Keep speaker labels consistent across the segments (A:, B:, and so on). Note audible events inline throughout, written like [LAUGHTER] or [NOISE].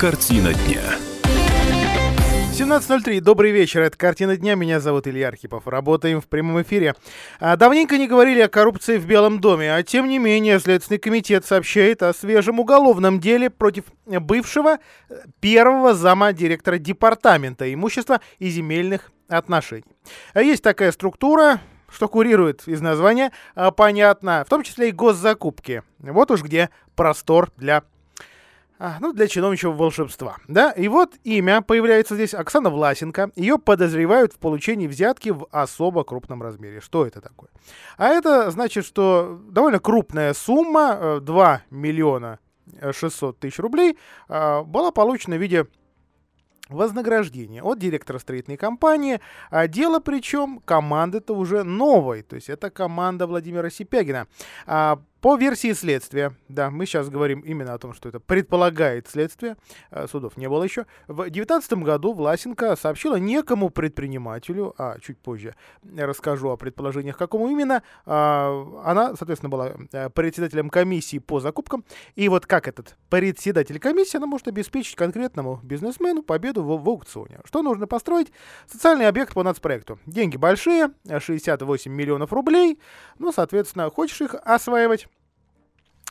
A: Картина дня. 17.03. Добрый вечер. Это «Картина дня». Меня зовут Илья Архипов. Работаем в прямом эфире. А, давненько не говорили о коррупции в Белом доме, а тем не менее Следственный комитет сообщает о свежем уголовном деле против бывшего э, первого зама директора Департамента имущества и земельных отношений. А есть такая структура, что курирует из названия, а, понятно, в том числе и госзакупки. Вот уж где простор для ну, для чиновничьего волшебства, да, и вот имя появляется здесь Оксана Власенко, ее подозревают в получении взятки в особо крупном размере. Что это такое? А это значит, что довольно крупная сумма, 2 э, миллиона 600 тысяч рублей, а, была получена в виде вознаграждение от директора строительной компании. А дело причем команды-то уже новой, то есть это команда Владимира Сипягина. А, по версии следствия, да, мы сейчас говорим именно о том, что это предполагает следствие, э, судов не было еще. В 2019 году Власенко сообщила некому предпринимателю, а чуть позже расскажу о предположениях, какому именно, а, она, соответственно, была э, председателем комиссии по закупкам, и вот как этот председатель комиссии, она может обеспечить конкретному бизнесмену победу в, в аукционе. Что нужно построить? Социальный объект по нацпроекту. Деньги большие, 68 миллионов рублей, ну, соответственно, хочешь их осваивать,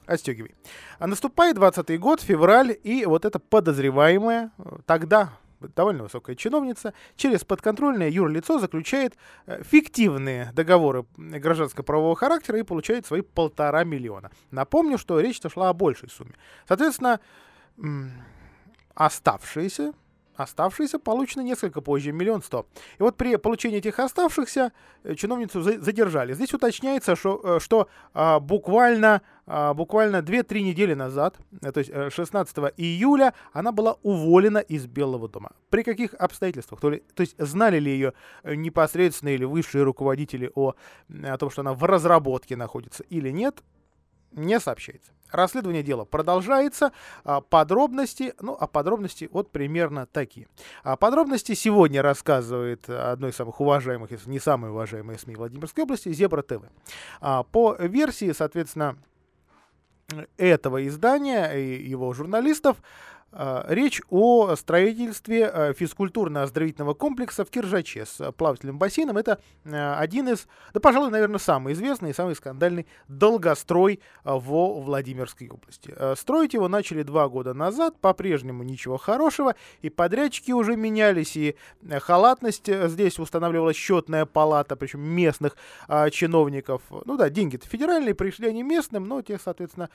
A: отстегивай. А наступает 20 год, февраль, и вот эта подозреваемая, тогда довольно высокая чиновница, через подконтрольное юрлицо заключает э, фиктивные договоры гражданско-правового характера и получает свои полтора миллиона. Напомню, что речь-то шла о большей сумме. Соответственно, оставшиеся Оставшиеся получены несколько позже, миллион сто. И вот при получении этих оставшихся э, чиновницу задержали. Здесь уточняется, что, э, что а, буквально, а, буквально 2-3 недели назад, э, то есть 16 июля, она была уволена из Белого дома. При каких обстоятельствах? То, ли, то есть знали ли ее непосредственно или высшие руководители о, о том, что она в разработке находится или нет, не сообщается. Расследование дела продолжается. А, подробности, ну, а подробности вот примерно такие. А подробности сегодня рассказывает одной из самых уважаемых, если не самой уважаемой СМИ Владимирской области, Зебра ТВ. А, по версии, соответственно, этого издания и его журналистов, речь о строительстве а, физкультурно-оздоровительного комплекса в Киржаче с плавательным бассейном. Это а, один из, да, пожалуй, наверное, самый известный и самый скандальный долгострой во Владимирской области. Строить его начали два года назад, по-прежнему ничего хорошего, и подрядчики уже менялись, и халатность здесь устанавливала счетная палата, причем местных чиновников. Ну да, деньги-то федеральные, пришли они местным, но те, соответственно,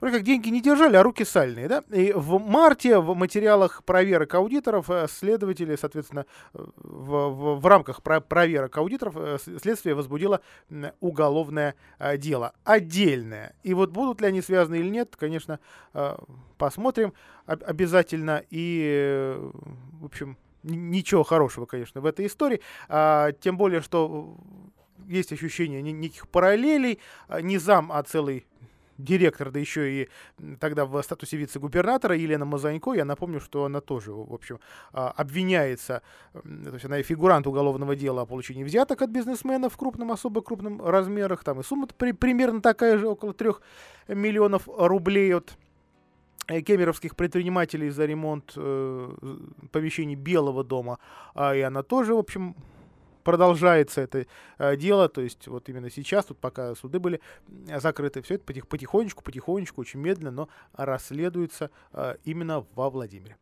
A: Вроде как деньги не держали, а руки сальные, да? И в марте в материалах проверок аудиторов э, следователи, соответственно, в, в, в рамках про проверок аудиторов э, следствие возбудило уголовное э, дело. Отдельное. И вот будут ли они связаны или нет, конечно, посмотрим обязательно. И, в общем, ничего хорошего, конечно, в этой истории. А, тем более, что есть ощущение неких параллелей. Не зам, а целый директор, да еще и тогда в статусе вице-губернатора Елена Мазанько, я напомню, что она тоже, в общем, а, обвиняется, то есть она и фигурант уголовного дела о получении взяток от бизнесменов в крупном, особо крупном размерах, там и сумма при, примерно такая же, около трех миллионов рублей от э, кемеровских предпринимателей за ремонт э, помещений Белого дома, а, и она тоже, в общем, продолжается это э, дело, то есть вот именно сейчас, тут пока суды были закрыты, все это потих, потихонечку, потихонечку, очень медленно, но расследуется э, именно во Владимире.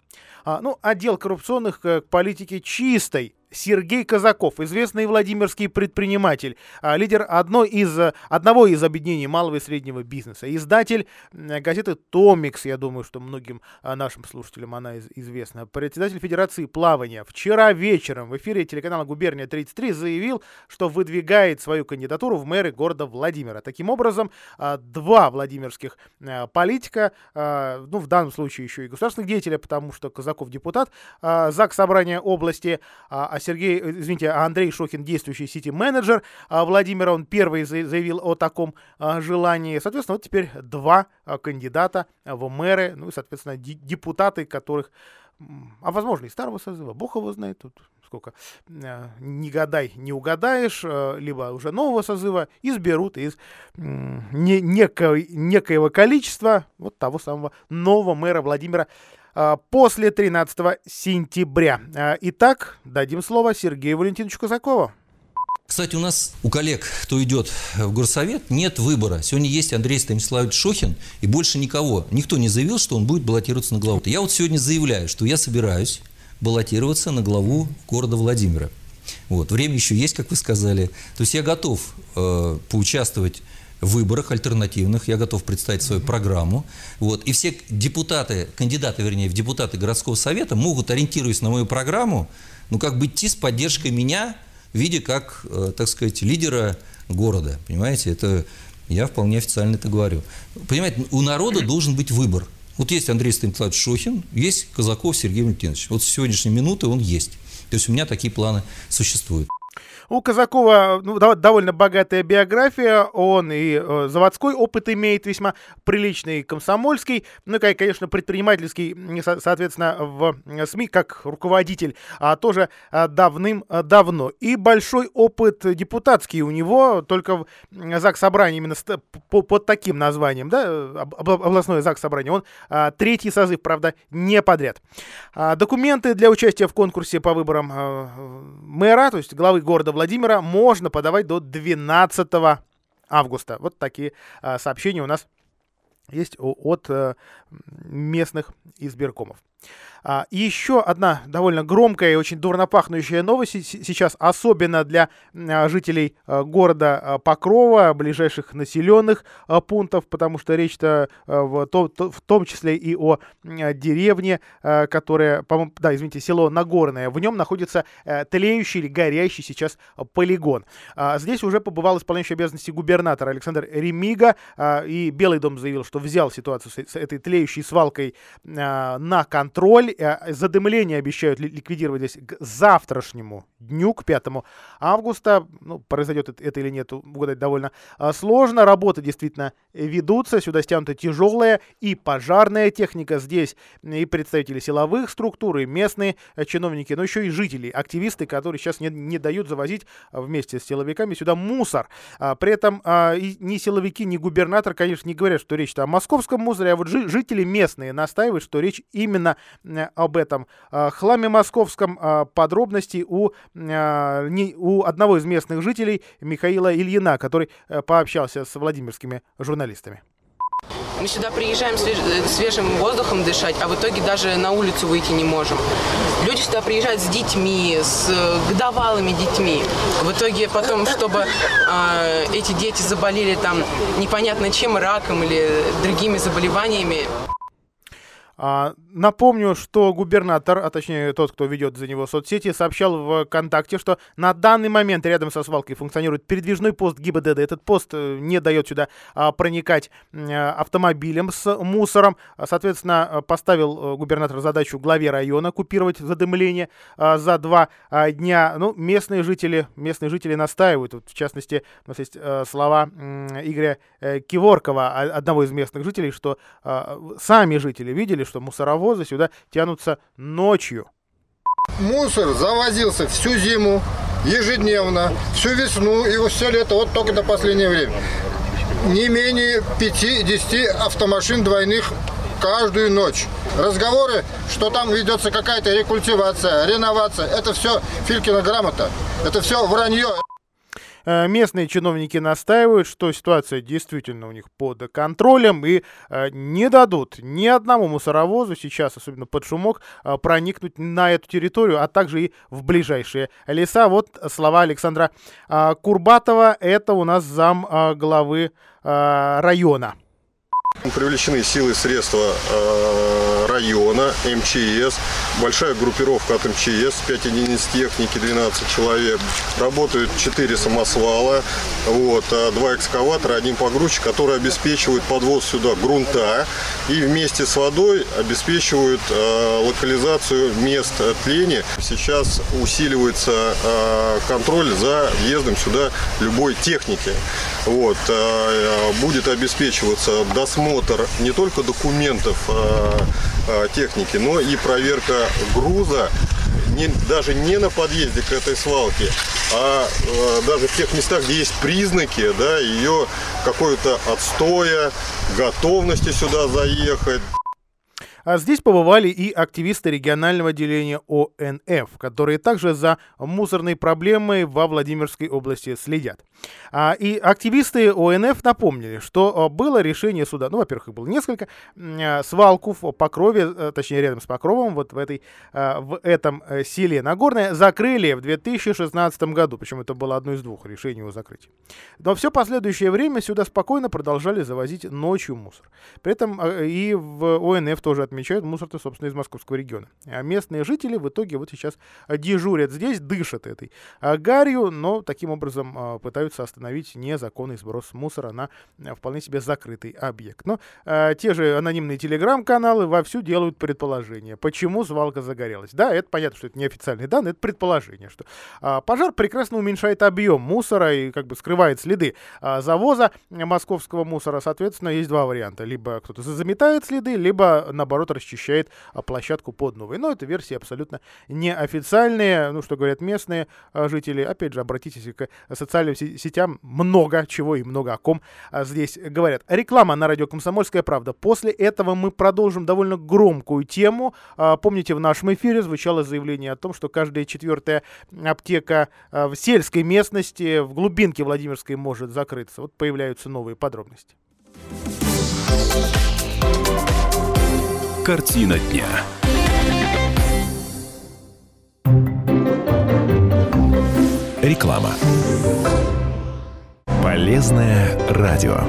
A: А, ну, отдел коррупционных э, политики чистой Сергей Казаков, известный владимирский предприниматель, а, лидер одной из, одного из объединений малого и среднего бизнеса, издатель газеты «Томикс», я думаю, что многим а, нашим слушателям она известна, председатель Федерации плавания, вчера вечером в эфире телеканала «Губерния-33» заявил, что выдвигает свою кандидатуру в мэры города Владимира. Таким образом, а, два владимирских политика, ну, в данном случае еще и государственных деятеля, потому что Казаков депутат ЗАГС Собрания области, а а Сергей, э, извините, а Андрей Шохин, действующий сити-менеджер а Владимира, он первый заявил о таком желании. Соответственно, вот теперь два кандидата в мэры, ну и, соответственно, депутаты, которых, а возможно, и старого созыва, бог его знает, тут сколько, не гадай, не угадаешь, либо уже нового созыва, изберут из некоего количества вот того самого нового мэра Владимира после 13 сентября. Итак, дадим слово Сергею Валентиновичу Казакову.
B: Кстати, у нас, у коллег, кто идет в горсовет, нет выбора. Сегодня есть Андрей Станиславович Шохин и больше никого. Никто не заявил, что он будет баллотироваться на главу. Я вот сегодня заявляю, что я собираюсь баллотироваться на главу города Владимира. Вот. Время еще есть, как вы сказали. То есть я готов э, поучаствовать выборах альтернативных, я готов представить свою программу. Вот. И все депутаты, кандидаты, вернее, в депутаты городского совета могут, ориентируясь на мою программу, ну, как бы идти с поддержкой меня – в виде как, э, так сказать, лидера города. Понимаете, это я вполне официально это говорю. Понимаете, у народа должен быть выбор. Вот есть Андрей Станиславович Шохин, есть Казаков Сергей Валентинович. Вот с сегодняшней минуты он есть. То есть у меня такие планы существуют.
A: У Казакова ну, довольно богатая биография, он и э, заводской опыт имеет весьма приличный, комсомольский, ну и, конечно, предпринимательский, соответственно, в СМИ как руководитель, а тоже э, давным-давно. И большой опыт депутатский у него, только в ЗАГС собрание именно под таким названием, да, областное ЗАГС собрание, он э, третий созыв, правда, не подряд. А документы для участия в конкурсе по выборам мэра, то есть главы города Владимира можно подавать до 12 августа. Вот такие а, сообщения у нас есть от э, местных избиркомов. А, еще одна довольно громкая и очень дурно пахнущая новость сейчас, особенно для а, жителей а, города а, Покрова, ближайших населенных пунктов, потому что речь-то в, том, то, в том числе и о деревне, которая, по да, извините, село Нагорное. В нем находится а, тлеющий или горящий сейчас полигон. Здесь уже побывал исполняющий обязанности губернатора Александр Ремига, и Белый дом заявил, что взял ситуацию с, этой тлеющей свалкой на контроль. А, задымление обещают ликвидировать здесь к завтрашнему дню, к 5 августа. Ну, произойдет это или нет, угадать довольно а, сложно. Работы действительно ведутся. Сюда стянута тяжелая и пожарная техника. Здесь и представители силовых структур, и местные э, чиновники, но еще и жители, активисты, которые сейчас не, не дают завозить вместе с силовиками сюда мусор. При этом ни силовики, ни губернатор, конечно, не говорят, что речь о московском мусоре, а вот жители местные настаивают, что речь именно э, об этом э, хламе московском. Э, подробности у, у одного из местных жителей Михаила Ильина, который пообщался с владимирскими журналистами.
C: Мы сюда приезжаем свежим воздухом дышать, а в итоге даже на улицу выйти не можем. Люди сюда приезжают с детьми, с годовалыми детьми. В итоге потом, чтобы э, эти дети заболели там непонятно чем, раком или другими заболеваниями,
A: а, напомню, что губернатор, а точнее тот, кто ведет за него соцсети, сообщал в ВКонтакте, что на данный момент рядом со свалкой функционирует передвижной пост ГИБДД. Этот пост э, не дает сюда а, проникать а, автомобилем с мусором. Соответственно, поставил э, губернатор задачу главе района купировать задымление а, за два а, дня. Ну, местные жители, местные жители настаивают. Вот, в частности, у нас есть а, слова а, Игоря а, Киворкова, одного из местных жителей, что а, сами жители видели, что мусоровозы сюда тянутся ночью.
D: Мусор завозился всю зиму, ежедневно, всю весну и все лето, вот только до последнего времени. Не менее 5-10 автомашин двойных каждую ночь. Разговоры, что там ведется какая-то рекультивация, реновация, это все Филькина грамота, это все вранье.
A: Э, местные чиновники настаивают, что ситуация действительно у них под контролем и э, не дадут ни одному мусоровозу сейчас, особенно под шумок, э, проникнуть на эту территорию, а также и в ближайшие леса. Вот слова Александра Курбатова, это у нас зам главы района.
E: Привлечены силы и средства э, района, МЧС, большая группировка от МЧС, 5 единиц техники, 12 человек. Работают 4 самосвала, вот, 2 экскаватора, один погрузчик, которые обеспечивают подвоз сюда грунта и вместе с водой обеспечивают э, локализацию мест тления. Сейчас усиливается э, контроль за въездом сюда любой техники. Вот, будет обеспечиваться досмотр осмотр не только документов э, э, техники, но и проверка груза не, даже не на подъезде к этой свалке, а э, даже в тех местах, где есть признаки да, ее какой-то отстоя, готовности сюда заехать.
A: А здесь побывали и активисты регионального отделения ОНФ, которые также за мусорной проблемой во Владимирской области следят. А, и активисты ОНФ напомнили, что а, было решение суда, ну, во-первых, их было несколько, а, свалку в Покрове, э, точнее, рядом с Покровом, вот в, этой, в этом э, селе Нагорное, закрыли в 2016 году, причем это было одно из двух решений его закрытия. Но все последующее время сюда спокойно продолжали завозить ночью мусор. При этом и в ОНФ тоже отмечают мусор-то, собственно, из московского региона. А местные жители в итоге вот сейчас дежурят здесь, дышат этой гарью, но таким образом пытаются остановить незаконный сброс мусора на вполне себе закрытый объект. Но те же анонимные телеграм-каналы вовсю делают предположения, почему свалка загорелась. Да, это понятно, что это неофициальные данные, это предположение, что пожар прекрасно уменьшает объем мусора и как бы скрывает следы завоза московского мусора. Соответственно, есть два варианта. Либо кто-то заметает следы, либо, наоборот, расчищает площадку под новой. Но это версии абсолютно неофициальные. Ну, что говорят местные жители. Опять же, обратитесь к социальным сетям. Много чего и много о ком здесь говорят. Реклама на радио «Комсомольская правда». После этого мы продолжим довольно громкую тему. Помните, в нашем эфире звучало заявление о том, что каждая четвертая аптека в сельской местности, в глубинке Владимирской может закрыться. Вот появляются новые подробности.
F: Картина дня. Реклама. Полезное радио.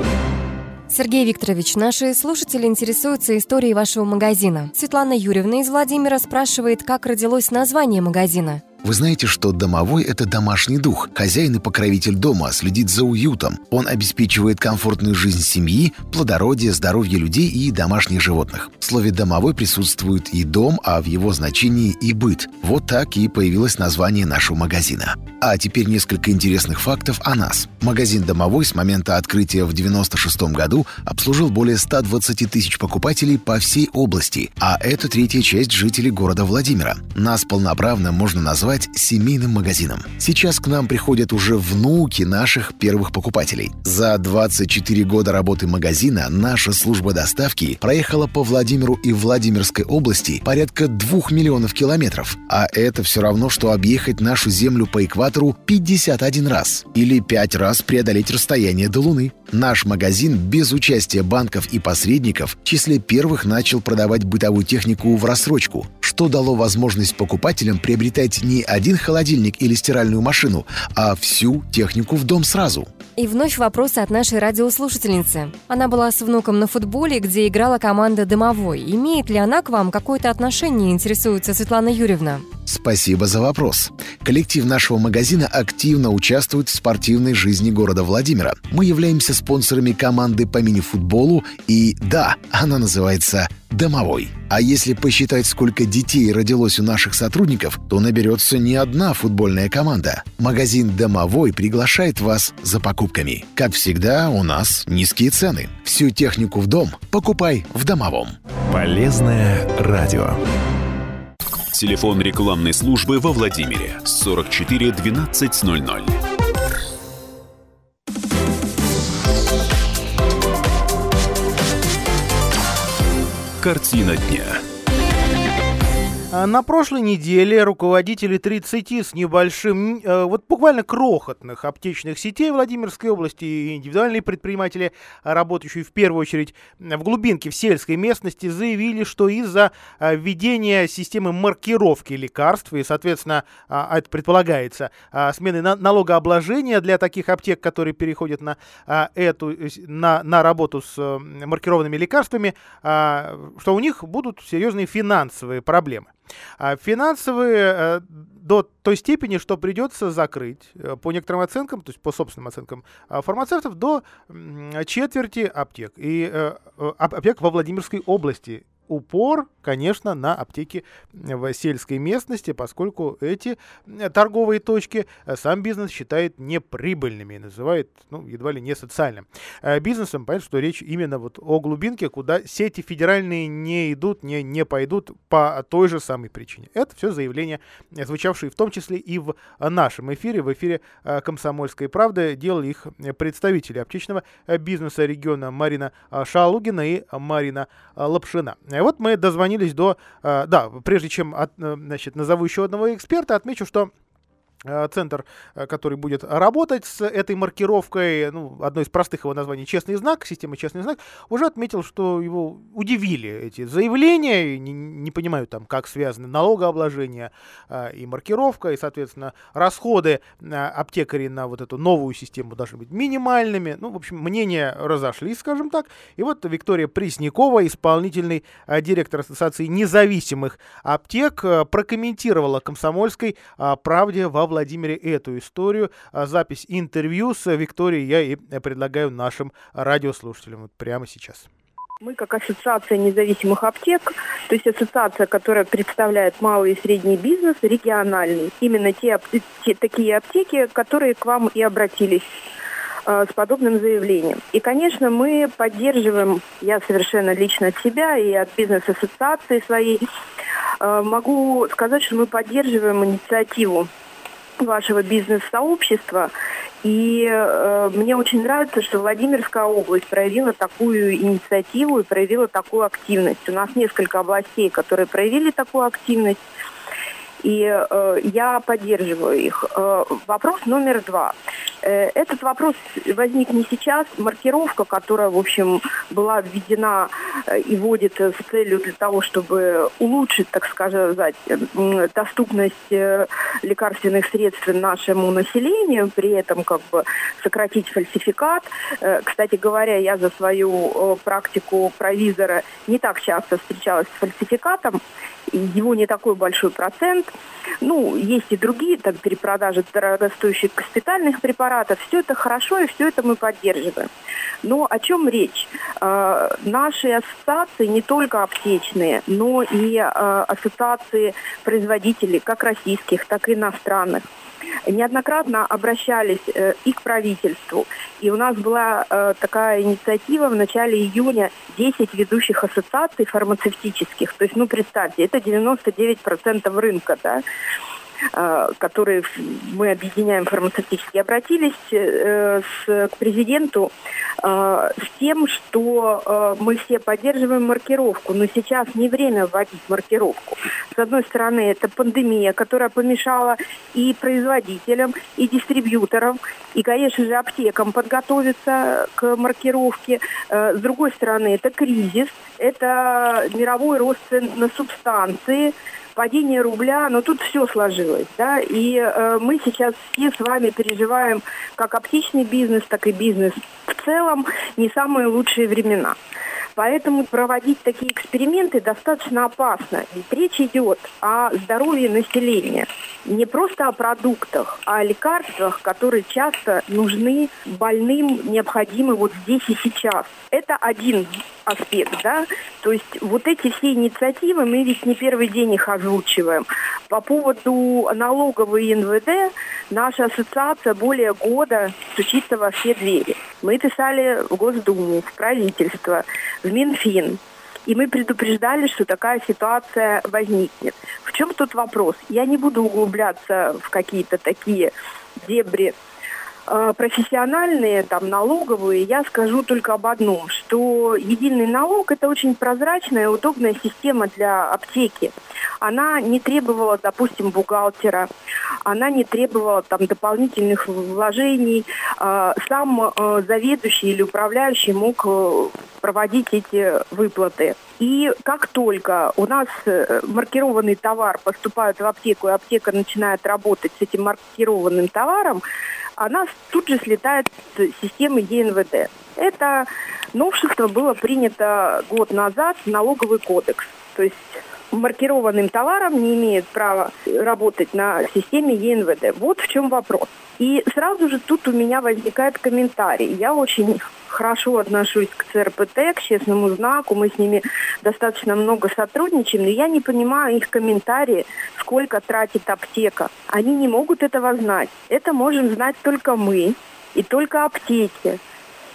G: Сергей Викторович, наши слушатели интересуются историей вашего магазина. Светлана Юрьевна из Владимира спрашивает, как родилось название магазина.
H: Вы знаете, что домовой – это домашний дух. Хозяин и покровитель дома следит за уютом. Он обеспечивает комфортную жизнь семьи, плодородие, здоровье людей и домашних животных. В слове «домовой» присутствует и дом, а в его значении и быт. Вот так и появилось название нашего магазина. А теперь несколько интересных фактов о нас. Магазин «Домовой» с момента открытия в 96 году обслужил более 120 тысяч покупателей по всей области, а это третья часть жителей города Владимира. Нас полноправно можно назвать назвать семейным магазином. Сейчас к нам приходят уже внуки наших первых покупателей. За 24 года работы магазина наша служба доставки проехала по Владимиру и Владимирской области порядка 2 миллионов километров. А это все равно, что объехать нашу Землю по экватору 51 раз. Или 5 раз преодолеть расстояние до Луны. Наш магазин без участия банков и посредников в числе первых начал продавать бытовую технику в рассрочку, что дало возможность покупателям приобретать не один холодильник или стиральную машину, а всю технику в дом сразу.
G: И вновь вопросы от нашей радиослушательницы. Она была с внуком на футболе, где играла команда «Дымовой». Имеет ли она к вам какое-то отношение, интересуется Светлана Юрьевна?
H: Спасибо за вопрос. Коллектив нашего магазина активно участвует в спортивной жизни города Владимира. Мы являемся спонсорами команды по мини-футболу, и да, она называется «Домовой». А если посчитать, сколько детей родилось у наших сотрудников, то наберется не одна футбольная команда. Магазин «Домовой» приглашает вас за покупками. Как всегда, у нас низкие цены. Всю технику в дом покупай в «Домовом».
F: Полезное радио. Телефон рекламной службы во Владимире 44 1200. Картина дня.
A: А на прошлой неделе руководители 30 с небольшим, э, вот буквально крохотных аптечных сетей Владимирской области и индивидуальные предприниматели, работающие в первую очередь в глубинке, в сельской местности, заявили, что из-за э, введения системы маркировки лекарств и, соответственно, а, это предполагается, а, смены налогообложения для таких аптек, которые переходят на эту, на, на работу с э, маркированными лекарствами, что у них будут серьезные финансовые проблемы. А финансовые э, до той степени, что придется закрыть, э, по некоторым оценкам, то есть по собственным оценкам а, фармацевтов, до четверти аптек. И э, аптек во Владимирской области упор, конечно, на аптеки в сельской местности, поскольку эти э, торговые точки э, сам бизнес считает неприбыльными называет, ну, едва ли не социальным э, бизнесом. Понятно, что речь именно вот о глубинке, куда сети федеральные не идут, не, не пойдут по той же самой причине. Это все заявления, звучавшие в том числе и в нашем эфире, в эфире «Комсомольской правды», делали их представители аптечного бизнеса региона Марина Шалугина и Марина Лапшина. Вот мы дозвонились до... Да, прежде чем от, значит, назову еще одного эксперта, отмечу, что Э, центр, э, который будет работать с этой маркировкой, ну, одно из простых его названий «Честный знак», система «Честный знак», уже отметил, что его удивили эти заявления, не, не понимаю там, как связаны налогообложение э, и маркировка, и, соответственно, расходы э, аптекарей на вот эту новую систему должны быть минимальными. Ну, в общем, мнения разошлись, скажем так. И вот Виктория Преснякова, исполнительный э, директор Ассоциации независимых аптек, э, прокомментировала комсомольской э, правде во Владимире эту историю. А запись интервью с Викторией я и предлагаю нашим радиослушателям вот прямо сейчас.
I: Мы как ассоциация независимых аптек, то есть ассоциация, которая представляет малый и средний бизнес, региональный. Именно те, те такие аптеки, которые к вам и обратились э, с подобным заявлением. И, конечно, мы поддерживаем, я совершенно лично от себя и от бизнес-ассоциации своей, э, могу сказать, что мы поддерживаем инициативу вашего бизнес-сообщества. И э, мне очень нравится, что Владимирская область проявила такую инициативу и проявила такую активность. У нас несколько областей, которые проявили такую активность. И э, я поддерживаю их. Э, вопрос номер два. Э, этот вопрос возник не сейчас. Маркировка, которая, в общем, была введена э, и вводится с целью для того, чтобы улучшить, так сказать, доступность э, лекарственных средств нашему населению, при этом как бы сократить фальсификат. Кстати говоря, я за свою практику провизора не так часто встречалась с фальсификатом, его не такой большой процент. Ну, есть и другие, там, перепродажи дорогостоящих госпитальных препаратов. Все это хорошо, и все это мы поддерживаем. Но о чем речь? Э, наши ассоциации не только аптечные, но и э, ассоциации производителей, как российских, так и иностранных неоднократно обращались э, и к правительству. И у нас была э, такая инициатива в начале июня 10 ведущих ассоциаций фармацевтических. То есть, ну, представьте, это 99% рынка, да, которые мы объединяем фармацевтически, обратились э, с, к президенту э, с тем, что э, мы все поддерживаем маркировку, но сейчас не время вводить маркировку. С одной стороны, это пандемия, которая помешала и производителям, и дистрибьюторам, и, конечно же, аптекам подготовиться к маркировке. Э, с другой стороны, это кризис, это мировой рост цен на субстанции, падение рубля, но тут все сложилось, да, и э, мы сейчас все с вами переживаем как аптечный бизнес, так и бизнес в целом не самые лучшие времена. Поэтому проводить такие эксперименты достаточно опасно. Ведь речь идет о здоровье населения. Не просто о продуктах, а о лекарствах, которые часто нужны больным, необходимы вот здесь и сейчас. Это один аспект, да, то есть вот эти все инициативы, мы ведь не первый день их озвучиваем. По поводу налоговой НВД, наша ассоциация более года стучится во все двери. Мы писали в Госдуму, в правительство, в Минфин. И мы предупреждали, что такая ситуация возникнет. В чем тут вопрос? Я не буду углубляться в какие-то такие дебри профессиональные, там, налоговые, я скажу только об одном, что единый налог – это очень прозрачная и удобная система для аптеки. Она не требовала, допустим, бухгалтера, она не требовала там дополнительных вложений. Э, сам э, заведующий или управляющий мог проводить эти выплаты. И как только у нас маркированный товар поступает в аптеку, и аптека начинает работать с этим маркированным товаром, она тут же слетает с системы ЕНВД. Это новшество было принято год назад в налоговый кодекс. То есть маркированным товаром не имеет права работать на системе ЕНВД. Вот в чем вопрос. И сразу же тут у меня возникает комментарий. Я очень хорошо отношусь к ЦРПТ, к честному знаку, мы с ними достаточно много сотрудничаем, но я не понимаю их комментарии, сколько тратит аптека. Они не могут этого знать. Это можем знать только мы и только аптеки.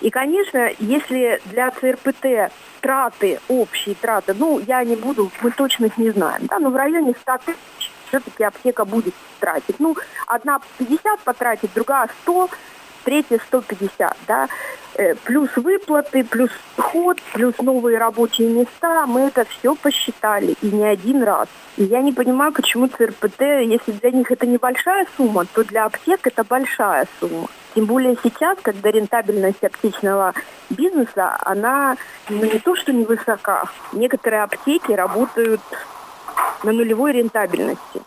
I: И, конечно, если для ЦРПТ траты, общие траты, ну, я не буду, мы точно их не знаем, да, но в районе 100 тысяч все-таки аптека будет тратить. Ну, одна 50 потратит, другая 100, третья 150, да, э, плюс выплаты, плюс ход, плюс новые рабочие места, мы это все посчитали, и не один раз. И я не понимаю, почему ЦРПТ, если для них это небольшая сумма, то для аптек это большая сумма. Тем более сейчас, когда рентабельность аптечного бизнеса, она ну, не то что невысока. Некоторые аптеки работают на нулевой рентабельности.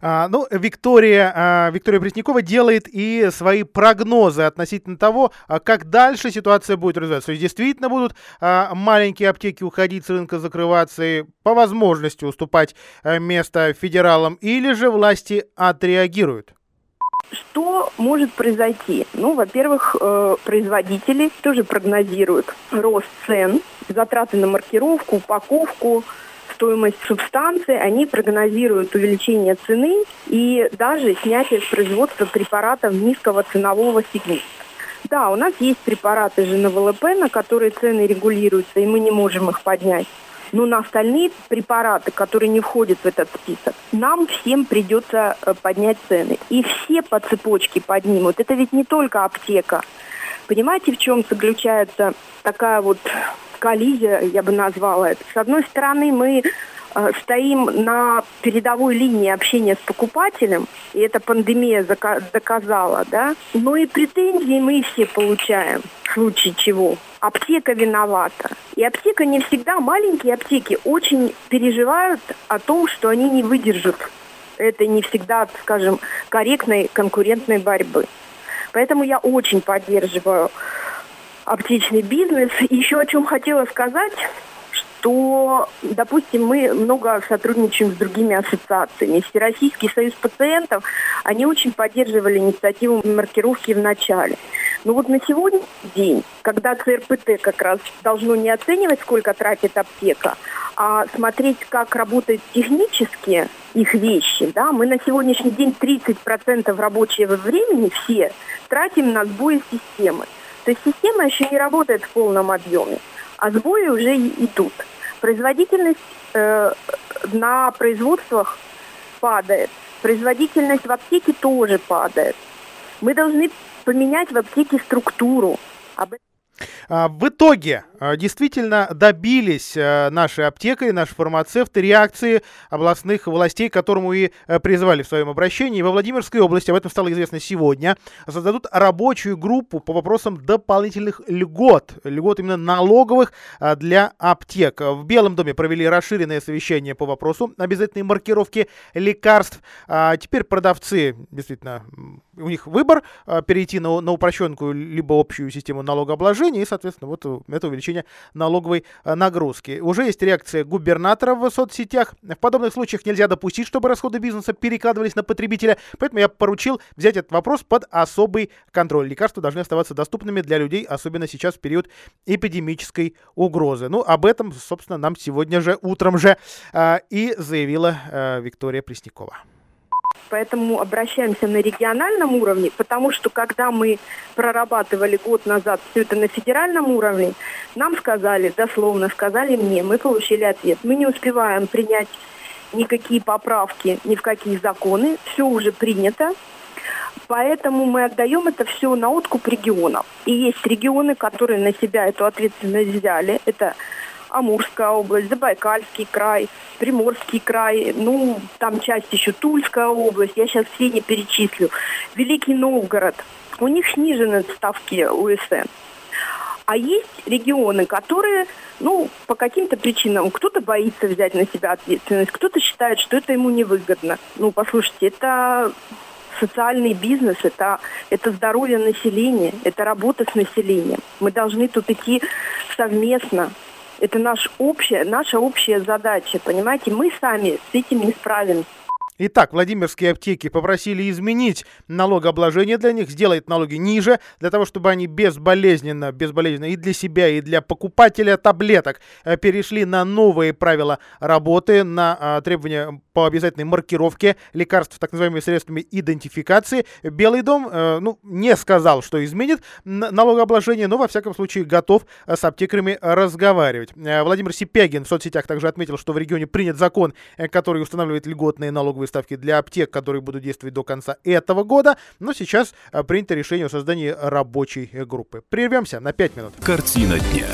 A: А, ну, Виктория, а, Виктория Преснякова делает и свои прогнозы относительно того, а, как дальше ситуация будет развиваться. То есть действительно будут а, маленькие аптеки уходить с рынка, закрываться и по возможности уступать а, место федералам, или же власти отреагируют?
I: Что может произойти? Ну, во-первых, э, производители тоже прогнозируют рост цен, затраты на маркировку, упаковку, стоимость субстанции, они прогнозируют увеличение цены и даже снятие с производства препаратов низкого ценового сегмента. Да, у нас есть препараты же на ВЛП, на которые цены регулируются, и мы не можем их поднять. Но на остальные препараты, которые не входят в этот список, нам всем придется э, поднять цены. И все по цепочке поднимут. Это ведь не только аптека. Понимаете, в чем заключается такая вот коллизия, я бы назвала это. С одной стороны, мы э, стоим на передовой линии общения с покупателем, и эта пандемия доказала, да, но и претензии мы все получаем, в случае чего. Аптека виновата. И аптека не всегда, маленькие аптеки очень переживают о том, что они не выдержат это не всегда, скажем, корректной конкурентной борьбы. Поэтому я очень поддерживаю аптечный бизнес. Еще о чем хотела сказать, что, допустим, мы много сотрудничаем с другими ассоциациями. Всероссийский союз пациентов, они очень поддерживали инициативу маркировки в начале. Но вот на сегодняшний день, когда ЦРПТ как раз должно не оценивать, сколько тратит аптека, а смотреть, как работают технически их вещи, да, мы на сегодняшний день 30% рабочего времени все тратим на сбои системы. То есть система еще не работает в полном объеме, а сбои уже идут. Производительность э, на производствах падает, производительность в аптеке тоже падает. Мы должны поменять в аптеке структуру. Об этом
A: в итоге а, действительно добились а, наши аптекари, наши фармацевты реакции областных властей, к которому и призвали в своем обращении. Во Владимирской области, об этом стало известно сегодня, создадут рабочую группу по вопросам дополнительных льгот, льгот именно налоговых для аптек. В Белом доме провели расширенное совещание по вопросу обязательной маркировки лекарств. Теперь продавцы, действительно, у них выбор перейти на, на упрощенку либо общую систему налогообложения и, соответственно, вот э, это увеличение налоговой э, нагрузки. Уже есть реакция губернатора в соцсетях. В подобных случаях нельзя допустить, чтобы расходы бизнеса перекладывались на потребителя, поэтому я поручил взять этот вопрос под особый контроль. Лекарства должны оставаться доступными для людей, особенно сейчас в период эпидемической угрозы. Ну, об этом, собственно, нам сегодня же, утром же, э, и заявила э, Виктория Преснякова.
I: Поэтому обращаемся на региональном уровне, потому что когда мы прорабатывали год назад все это на федеральном уровне, нам сказали, дословно сказали мне, мы получили ответ. Мы не успеваем принять никакие поправки, ни в какие законы, все уже принято. Поэтому мы отдаем это все на откуп регионов. И есть регионы, которые на себя эту ответственность взяли. Это Амурская область, Забайкальский край, Приморский край, ну, там часть еще Тульская область, я сейчас все не перечислю. Великий Новгород, у них снижены ставки УСН. А есть регионы, которые, ну, по каким-то причинам, кто-то боится взять на себя ответственность, кто-то считает, что это ему невыгодно. Ну, послушайте, это социальный бизнес, это, это здоровье населения, это работа с населением. Мы должны тут идти совместно, это наш общая, наша общая задача, понимаете? Мы сами с этим не справимся.
A: Итак, Владимирские аптеки попросили изменить налогообложение для них, сделать налоги ниже, для того, чтобы они безболезненно, безболезненно и для себя, и для покупателя таблеток э, перешли на новые правила работы, на а, требования по обязательной маркировке лекарств, так называемыми средствами идентификации. Белый дом, э, ну, не сказал, что изменит налогообложение, но, во всяком случае, готов э, с аптекарями разговаривать. Э, Владимир Сипягин в соцсетях также отметил, что в регионе принят закон, который устанавливает льготные налоговые ставки для аптек, которые будут действовать до конца этого года, но сейчас принято решение о создании рабочей группы. Прервемся на 5 минут.
F: Картина дня.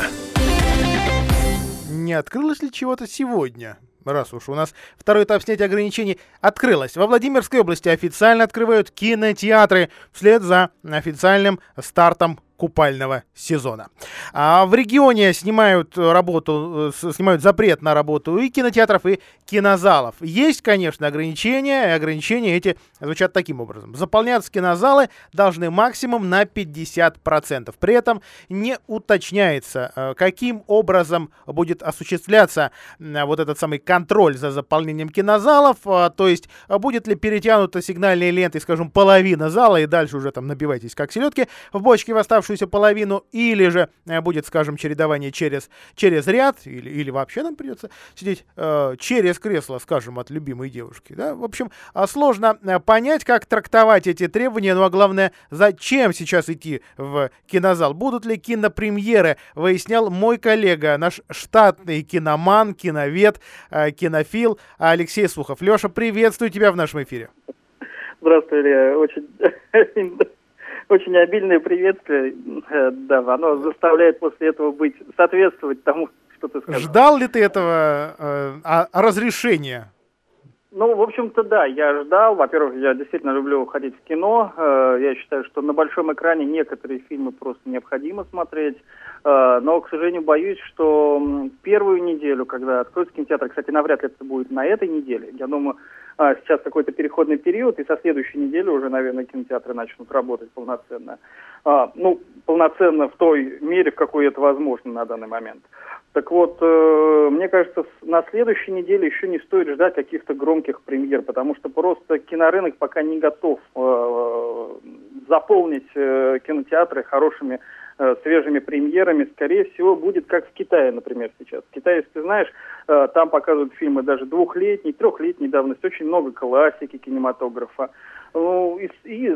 A: Не открылось ли чего-то сегодня? Раз уж у нас второй этап снятия ограничений открылось. Во Владимирской области официально открывают кинотеатры вслед за официальным стартом купального сезона. А в регионе снимают работу, э, снимают запрет на работу и кинотеатров, и кинозалов. Есть, конечно, ограничения, и ограничения эти звучат таким образом. Заполняться кинозалы должны максимум на 50%. При этом не уточняется, э, каким образом будет осуществляться вот этот самый контроль за заполнением кинозалов, а, то есть будет ли перетянута сигнальной лентой, скажем, половина зала, и дальше уже там набивайтесь как селедки в бочке в оставшуюся половину, или же э, будет, скажем, чередование через, через ряд, или, или вообще нам придется сидеть э, через кресло, скажем, от любимой девушки. Да? В общем, а, сложно э, понять, как трактовать эти требования, ну а главное, зачем сейчас идти в кинозал. Будут ли кинопремьеры, выяснял мой коллега, наш штатный киноман, киновед, э, кинофил Алексей Сухов. Леша, приветствую тебя в нашем эфире.
J: Здравствуй, Илья. Очень [LAUGHS] очень обильное приветствие, э, да, оно заставляет после этого быть, соответствовать тому, что ты сказал.
A: Ждал ли ты этого э, а, разрешения?
J: Ну, в общем-то, да, я ждал. Во-первых, я действительно люблю ходить в кино. Э, я считаю, что на большом экране некоторые фильмы просто необходимо смотреть. Но, к сожалению, боюсь, что первую неделю, когда откроется кинотеатр, кстати, навряд ли это будет на этой неделе, я думаю, а, сейчас какой-то переходный период, и со следующей недели уже, наверное, кинотеатры начнут работать полноценно. А, ну, полноценно в той мере, в какой это возможно на данный момент. Так вот, э, мне кажется, на следующей неделе еще не стоит ждать каких-то громких премьер, потому что просто кинорынок пока не готов э, заполнить э, кинотеатры хорошими э, свежими премьерами, скорее всего, будет как в Китае, например, сейчас. В Китае, если ты знаешь, э, там показывают фильмы даже двухлетней, трехлетней давности, очень много классики кинематографа. Ну, и, и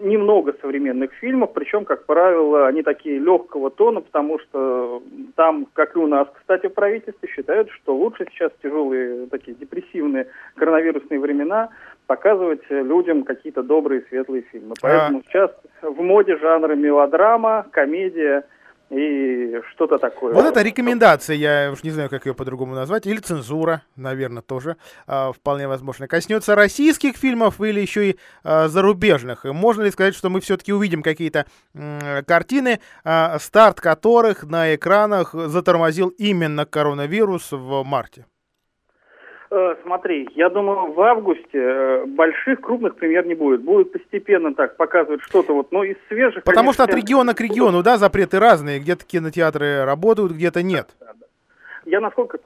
J: немного современных фильмов, причем, как правило, они такие легкого тона, потому что там, как и у нас, кстати, в правительстве считают, что лучше сейчас тяжелые такие депрессивные коронавирусные времена показывать людям какие-то добрые, светлые фильмы. Поэтому а... сейчас в моде жанры мелодрама, комедия – и что-то такое.
A: Вот это рекомендация, я уж не знаю, как ее по-другому назвать, или цензура, наверное, тоже э, вполне возможно. Коснется российских фильмов или еще и э, зарубежных. можно ли сказать, что мы все-таки увидим какие-то э, картины, э, старт которых на экранах затормозил именно коронавирус в марте?
J: Э, смотри, я думаю, в августе э, больших крупных премьер не будет. Будет постепенно так показывать что-то вот, но из свежих...
A: Потому конечно, что от региона к региону, да, запреты разные. Где-то кинотеатры работают, где-то нет.
J: Я насколько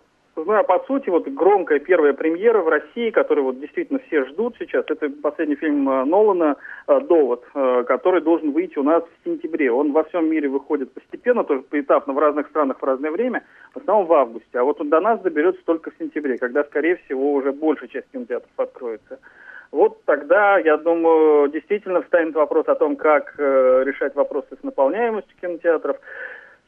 J: знаю, по сути, вот громкая первая премьера в России, которую вот действительно все ждут сейчас, это последний фильм э, Нолана «Довод», который должен выйти у нас в сентябре. Он во всем мире выходит постепенно, тоже поэтапно в разных странах в разное время в основном в августе. А вот он до нас доберется только в сентябре, когда, скорее всего, уже большая часть кинотеатров откроется. Вот тогда, я думаю, действительно встанет вопрос о том, как э, решать вопросы с наполняемостью кинотеатров.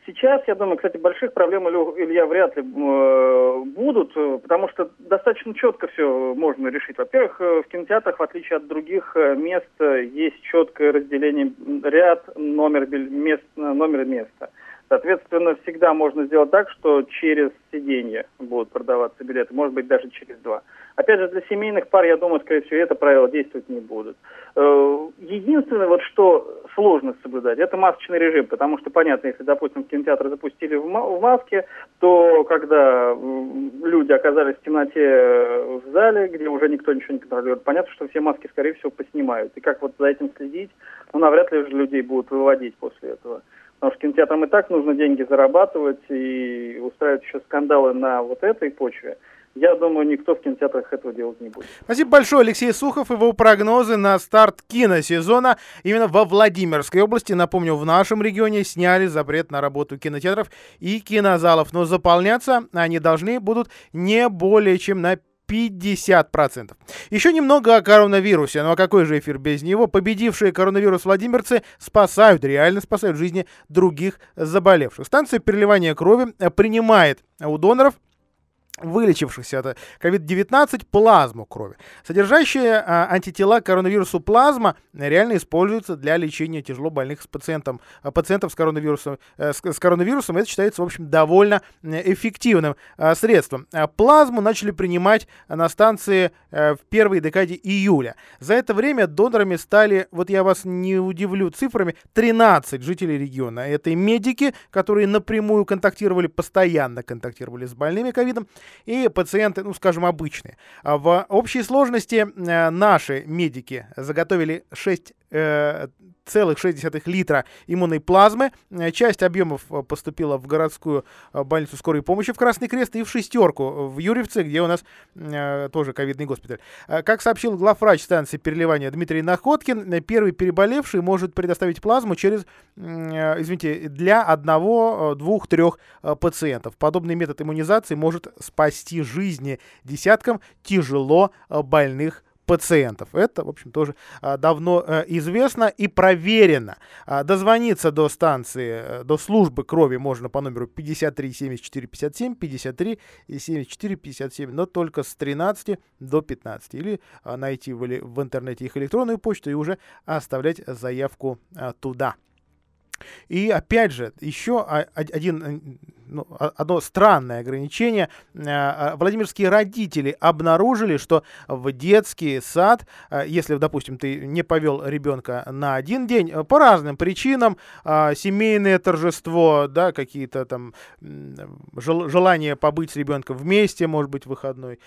J: Сейчас, я думаю, кстати, больших проблем, Илья, вряд ли э, будут, потому что достаточно четко все можно решить. Во-первых, э, в кинотеатрах, в отличие от других э, мест, есть четкое разделение ряд, номер, мест, номер места. Соответственно, всегда можно сделать так, что через сиденье будут продаваться билеты, может быть, даже через два. Опять же, для семейных пар, я думаю, скорее всего, это правило действовать не будут. Э, единственное, вот что сложно соблюдать, это масочный режим, потому что, понятно, если, допустим, кинотеатр запустили в маске, то когда люди оказались в темноте в зале, где уже никто ничего не контролирует, понятно, что все маски, скорее всего, поснимают. И как вот за этим следить, ну, навряд ли уже людей будут выводить после этого. Потому что кинотеатрам и так нужно деньги зарабатывать и устраивать еще скандалы на вот этой почве. Я думаю, никто в кинотеатрах этого делать не будет.
A: Спасибо большое, Алексей Сухов. Его прогнозы на старт киносезона именно во Владимирской области. Напомню, в нашем регионе сняли запрет на работу кинотеатров и кинозалов. Но заполняться они должны будут не более чем на 50%. Еще немного о коронавирусе. Ну а какой же эфир без него? Победившие коронавирус владимирцы спасают, реально спасают жизни других заболевших. Станция переливания крови принимает у доноров вылечившихся от COVID-19 плазму крови. Содержащая а, антитела к коронавирусу плазма реально используется для лечения тяжело больных с пациентом, пациентов с коронавирусом. А, с, с коронавирусом это считается, в общем, довольно эффективным а, средством. Плазму начали принимать на станции а, в первой декаде июля. За это время донорами стали, вот я вас не удивлю цифрами, 13 жителей региона. Это и медики, которые напрямую контактировали, постоянно контактировали с больными ковидом, и пациенты, ну, скажем, обычные. А в общей сложности э, наши медики заготовили 6 целых 6 литра иммунной плазмы. Э, часть объемов э, поступила в городскую больницу скорой помощи в Красный Крест и в шестерку в Юрьевце, где у нас тоже ковидный госпиталь. Как сообщил главврач станции переливания Дмитрий Находкин, первый переболевший может предоставить плазму через, извините, для одного, двух, трех пациентов. Подобный метод иммунизации может спасти жизни десяткам тяжело больных пациентов. Это, в общем, тоже а, давно а, известно и проверено. А, дозвониться до станции, э, до службы крови можно по номеру 53 74 57, 53 74 57, но только с 13 до 15. Или а, найти в, интернете их электронную почту и уже оставлять заявку туда. И опять же, еще один ну, одно странное ограничение. Э, а, владимирские родители обнаружили, что в детский сад, э, если, допустим, ты не повел ребенка на один день, э, по разным причинам, семейное торжество, да, какие-то там желание побыть с ребенком вместе, может быть, выходной,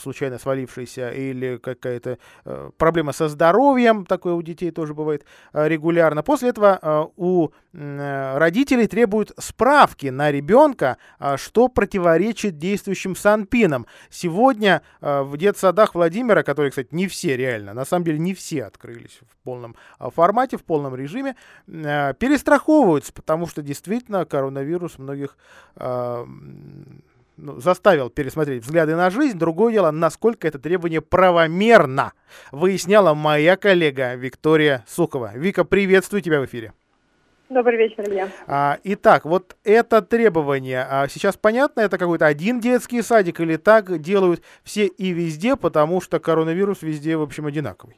A: случайно свалившийся, или какая-то проблема со здоровьем, такое у детей тоже бывает регулярно. После этого у родителей требуют справки на ребенка, а, что противоречит действующим санпинам. Сегодня а, в детсадах Владимира, которые, кстати, не все реально, на самом деле не все открылись в полном а, формате, в полном режиме, перестраховываются, потому что действительно коронавирус многих ну, заставил пересмотреть взгляды на жизнь. Другое дело, насколько это требование правомерно, выясняла моя коллега Виктория Сукова. Вика, приветствую тебя в эфире.
K: Добрый вечер, Илья.
A: А, итак, вот это требование. А сейчас понятно, это какой-то один детский садик или так делают все и везде, потому что коронавирус везде, в общем, одинаковый?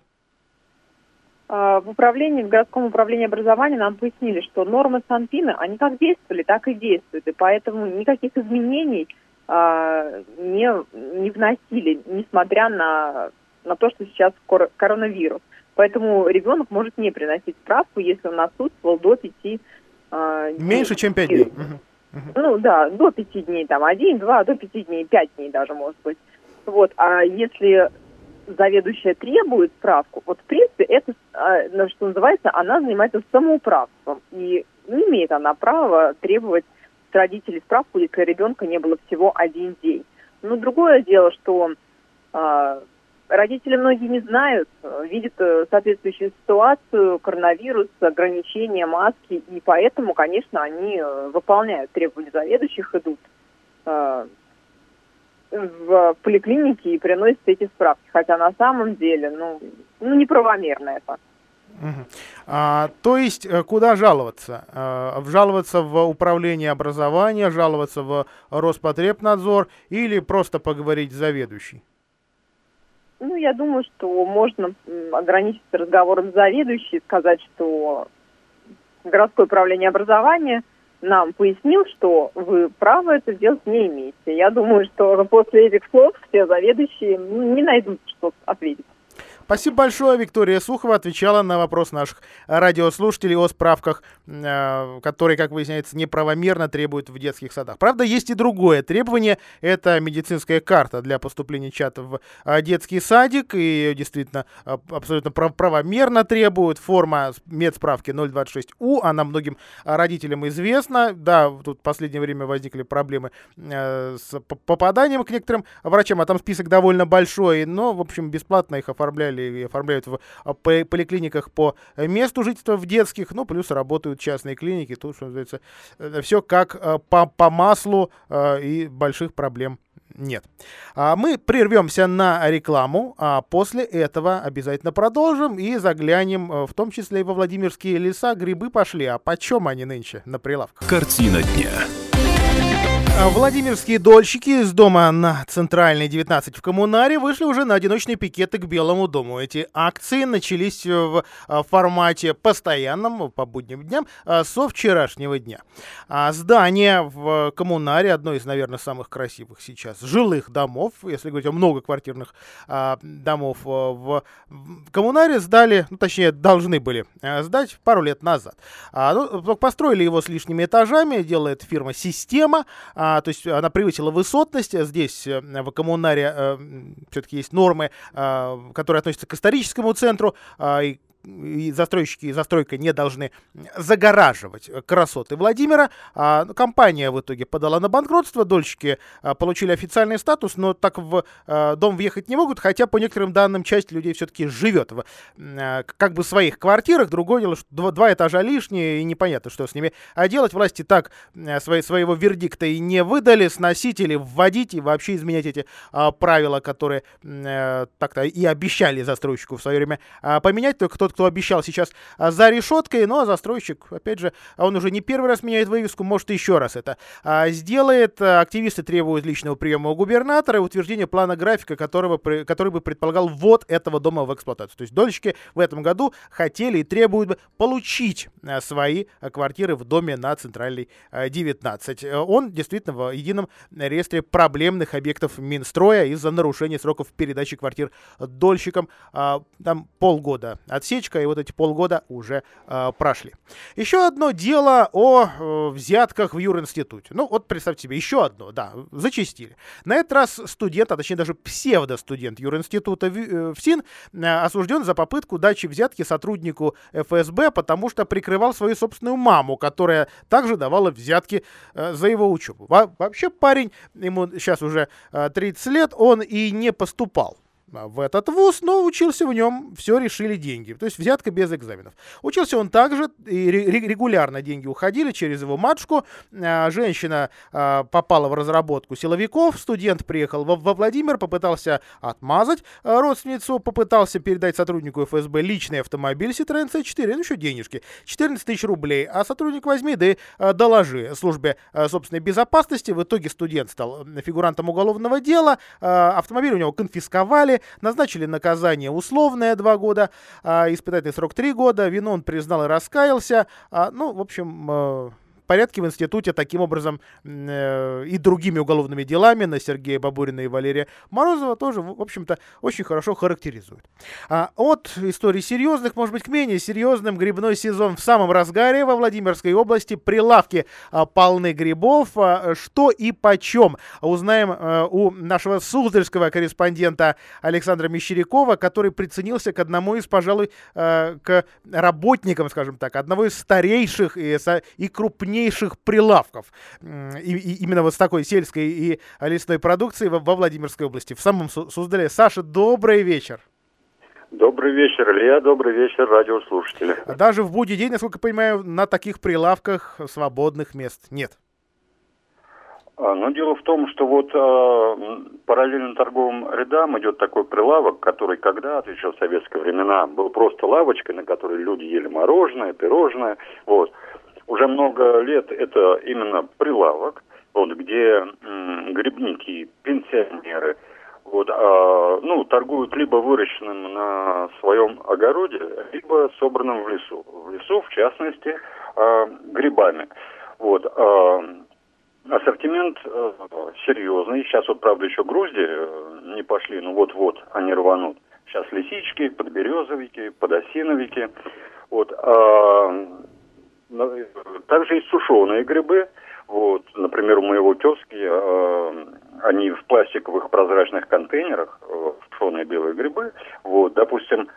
K: А, в управлении, в городском управлении образования нам пояснили, что нормы Санпина, они как действовали, так и действуют, и поэтому никаких изменений а, не, не вносили, несмотря на, на то, что сейчас коронавирус. Поэтому ребенок может не приносить справку, если он отсутствовал до пяти
A: э, дней. Меньше, чем пять дней.
K: Ну да, до пяти дней, там один, два, до пяти дней, пять дней даже может быть. Вот, а если заведующая требует справку, вот в принципе это, а, что называется, она занимается самоуправством. И не имеет она права требовать с родителей справку, если ребенка не было всего один день. Но другое дело, что а, Родители многие не знают, э, видят э, соответствующую ситуацию, коронавирус, ограничения, маски, и поэтому, конечно, они э, выполняют требования заведующих, идут в поликлинике и приносят эти справки. Хотя на самом деле, ну, ну неправомерно это.
A: А, то есть куда жаловаться? А, жаловаться в управление образования, жаловаться в Роспотребнадзор или просто поговорить с заведующей?
K: Ну, я думаю, что можно ограничиться разговором с заведующей, сказать, что городское управление образования нам пояснил, что вы право это сделать не имеете. Я думаю, что [LAUGHS] после этих слов все заведующие не найдут, что ответить.
A: Спасибо большое. Виктория Сухова отвечала на вопрос наших радиослушателей о справках, э, которые, как выясняется, неправомерно требуют в детских садах. Правда, есть и другое требование. Это медицинская карта для поступления чата в э, детский садик. И действительно э, абсолютно правомерно требуют. Форма медсправки 026У. Она многим родителям известна. Да, тут в последнее время возникли проблемы с попаданием к некоторым врачам. А там список довольно большой. Но, в общем, бесплатно их оформляли оформляли оформляют в а, поликлиниках по месту жительства в детских, ну, плюс работают частные клиники, тут, что называется, э, все как э, по, по маслу э, и больших проблем нет. А мы прервемся на рекламу, а после этого обязательно продолжим и заглянем, э, в том числе и во Владимирские леса. Грибы пошли, а почем они нынче на прилавках?
F: Картина дня.
A: А Владимирские дольщики из дома на Центральной 19 в Коммунаре вышли уже на одиночные пикеты к Белому дому. Эти акции начались в а, формате постоянном, по будним дням, а, со вчерашнего дня. Здание в Коммунаре, одно из, наверное, самых красивых сейчас жилых домов, если говорить о многоквартирных домов в Коммунаре, сдали, ну, точнее, должны были сдать пару лет назад. Ну, построили его с лишними этажами, делает фирма «Система», а, то есть она превысила высотность. Здесь э, в коммунаре э, все-таки есть нормы, э, которые относятся к историческому центру, э, и и застройщики и застройка не должны загораживать красоты Владимира. А, ну, компания в итоге подала на банкротство, дольщики а, получили официальный статус, но так в а, дом въехать не могут, хотя по некоторым данным часть людей все-таки живет в а, как бы своих квартирах. Другое дело, что два, этажа лишние и непонятно, что с ними а делать. Власти так а, свои, своего вердикта и не выдали, сносить или вводить и вообще изменять эти правила, которые так-то и обещали застройщику в свое время поменять, только тот, кто обещал сейчас а, за решеткой, а застройщик, опять же, он уже не первый раз меняет вывеску, может еще раз это а, сделает. Активисты требуют личного приема у губернатора и утверждения плана графика, которого, который бы предполагал ввод этого дома в эксплуатацию. То есть дольщики в этом году хотели и требуют получить а, свои квартиры в доме на Центральной 19. Он действительно в едином реестре проблемных объектов Минстроя из-за нарушения сроков передачи квартир дольщикам. Там полгода отсечка отсечка, и вот эти полгода уже э, прошли. Еще одно дело о э, взятках в юринституте. Ну, вот представьте себе, еще одно, да, зачистили. На этот раз студент, а точнее даже псевдостудент юринститута э, СИН э, осужден за попытку дачи взятки сотруднику ФСБ, потому что прикрывал свою собственную маму, которая также давала взятки э, за его учебу. Во вообще парень, ему сейчас уже э, 30 лет, он и не поступал в этот вуз, но учился в нем, все решили деньги. То есть взятка без экзаменов. Учился он также, и регулярно деньги уходили через его матушку. А, женщина а, попала в разработку силовиков, студент приехал во, Владимир, попытался отмазать а, родственницу, попытался передать сотруднику ФСБ личный автомобиль Citroёn C4, ну еще денежки, 14 тысяч рублей, а сотрудник возьми, да и доложи службе собственной безопасности. В итоге студент стал фигурантом уголовного дела, автомобиль у него конфисковали, назначили наказание условное 2 года, а, испытательный срок 3 года, вину он признал и раскаялся. А, ну, в общем, э, порядке в институте таким образом э, и другими уголовными делами на Сергея Бабурина и Валерия Морозова тоже, в общем-то, очень хорошо характеризуют. А от историй серьезных, может быть, к менее серьезным, грибной сезон в самом разгаре во Владимирской области. Прилавки а, полны грибов. А, что и почем узнаем а, у нашего суздальского корреспондента Александра Мещерякова, который приценился к одному из, пожалуй, а, к работникам, скажем так, одного из старейших и, и крупнейших крупнейших прилавков. И, и именно вот с такой сельской и лесной продукцией во, во Владимирской области, в самом Суздале. Саша, добрый вечер.
L: Добрый вечер, Илья. Добрый вечер, радиослушатели.
A: Даже в будний день, насколько я понимаю, на таких прилавках свободных мест нет.
L: А, Но ну, дело в том, что вот э, параллельно торговым рядам идет такой прилавок, который когда-то, еще в советские времена, был просто лавочкой, на которой люди ели мороженое, пирожное. Вот уже много лет это именно прилавок, вот, где грибники, пенсионеры, вот, а, ну, торгуют либо выращенным на своем огороде, либо собранным в лесу. В лесу, в частности, а, грибами. Вот, а, ассортимент а, серьезный. Сейчас вот, правда, еще грузди э, не пошли, но вот-вот они рванут. Сейчас лисички, подберезовики, подосиновики. Вот, а, также есть сушеные грибы. Вот, например, у моего тезки э, они в пластиковых прозрачных контейнерах, э, сушеные белые грибы. Вот, допустим,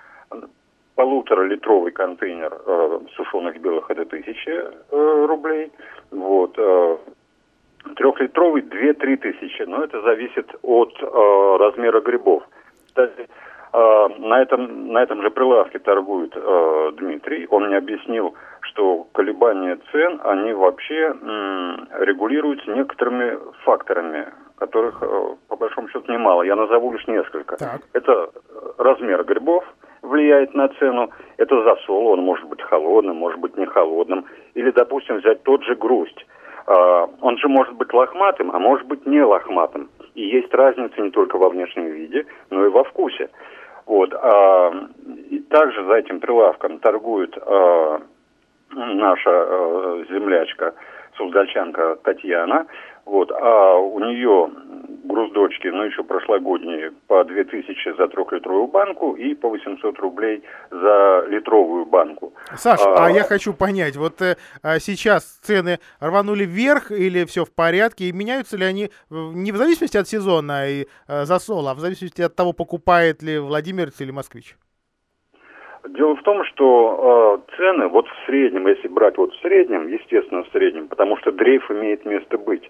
L: полуторалитровый контейнер э, сушеных белых это тысяча э, рублей. Вот, э, трехлитровый две-три тысячи. Но это зависит от э, размера грибов. На этом, на этом же прилавке торгует э, Дмитрий. Он мне объяснил, что колебания цен, они вообще м, регулируются некоторыми факторами. которых, э, по большому счету, немало. Я назову лишь несколько.
A: Так.
L: Это размер грибов влияет на цену, это засол, он может быть холодным, может быть не холодным. Или, допустим, взять тот же грусть. А, он же может быть лохматым, а может быть не лохматым. И есть разница не только во внешнем виде, но и во вкусе. Вот. А, и также за этим прилавком торгует а, наша а, землячка, суздальчанка Татьяна. Вот. А у нее груздочки, ну, еще прошлогодние, по 2000 за трехлитровую банку и по 800 рублей за литровую банку.
A: Саш, а, а я хочу понять, вот э, а сейчас цены рванули вверх или все в порядке, и меняются ли они не в зависимости от сезона и э, засола, а в зависимости от того, покупает ли владимирец или москвич?
L: Дело в том, что э, цены, вот в среднем, если брать вот в среднем, естественно в среднем, потому что дрейф имеет место быть,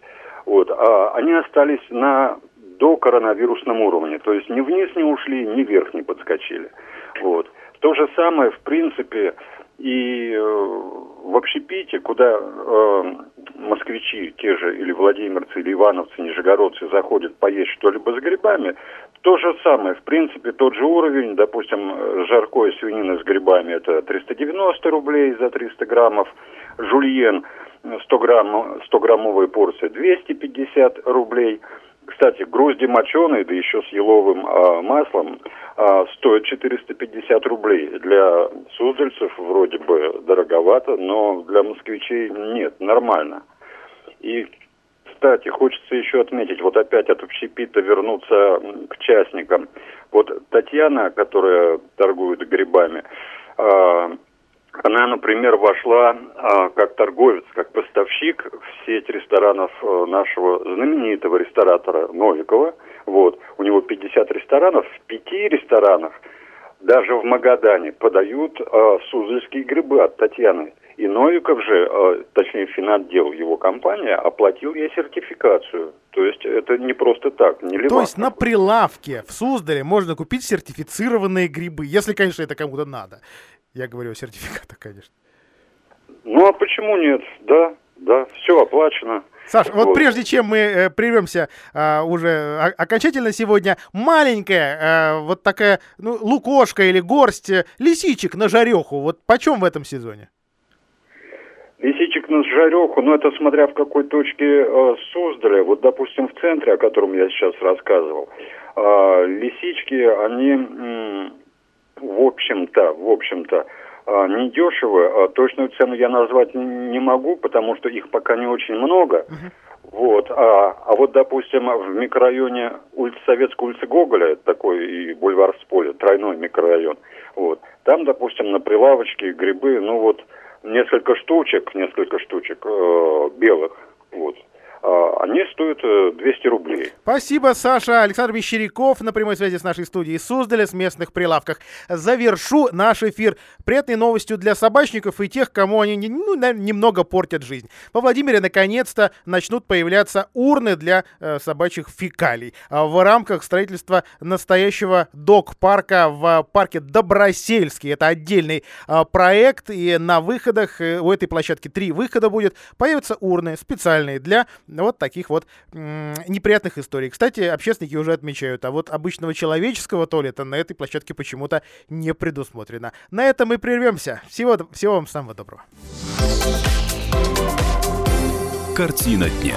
L: вот, а они остались на до коронавирусном уровне, то есть ни вниз не ушли, ни вверх не подскочили. Вот. То же самое, в принципе, и э, в общепите, куда э, москвичи, те же или владимирцы, или ивановцы, нижегородцы заходят поесть что-либо с грибами, то же самое, в принципе, тот же уровень, допустим, жаркое свинина с грибами это 390 рублей за 300 граммов, жульен 100 грамм, 100 граммовая порция 250 рублей, кстати, грозди моченые, да еще с еловым а, маслом, а, стоят 450 рублей. Для суздальцев вроде бы дороговато, но для москвичей нет, нормально. И, кстати, хочется еще отметить, вот опять от общепита вернуться к частникам. Вот Татьяна, которая торгует грибами, а, она, например, вошла а, как торговец, как поставщик в сеть ресторанов а, нашего знаменитого ресторатора Новикова. Вот. У него 50 ресторанов. В пяти ресторанах, даже в Магадане, подают а, сузельские грибы от Татьяны. И Новиков же, а, точнее, финотдел его компания, оплатил ей сертификацию. То есть это не просто так, не
A: То есть на прилавке в Суздале можно купить сертифицированные грибы, если, конечно, это кому-то надо. Я говорю о сертификатах, конечно.
L: Ну а почему нет? Да, да, все оплачено.
A: Саш, вот, вот прежде чем мы э, прервемся э, уже окончательно сегодня, маленькая э, вот такая ну, лукошка или горсть э, лисичек на жареху, вот почем в этом сезоне?
L: Лисичек на жареху, ну это смотря в какой точке э, Суздаля, вот допустим в центре, о котором я сейчас рассказывал, э, лисички, они... М- в общем-то, в общем-то, а, недешево. А, точную цену я назвать не могу, потому что их пока не очень много. Вот. А, а вот, допустим, в микрорайоне улицы Советской улицы Гоголя, такой и бульвар Споля, тройной микрорайон, вот, там, допустим, на прилавочке грибы, ну вот, несколько штучек, несколько штучек э, белых, вот, они стоят 200 э, рублей.
A: Спасибо, Саша. Александр Мещеряков на прямой связи с нашей студией Суздаля с местных прилавках. Завершу наш эфир приятной новостью для собачников и тех, кому они ну, немного портят жизнь. Во Владимире наконец-то начнут появляться урны для э, собачьих фекалий. А в рамках строительства настоящего док-парка в парке Добросельский. Это отдельный э, проект, и на выходах, э, у этой площадки три выхода будет, появятся урны специальные для вот таких вот неприятных историй. Кстати, общественники уже отмечают, а вот обычного человеческого туалета на этой площадке почему-то не предусмотрено. На этом мы прервемся. Всего, всего вам самого доброго.
F: Картина дня.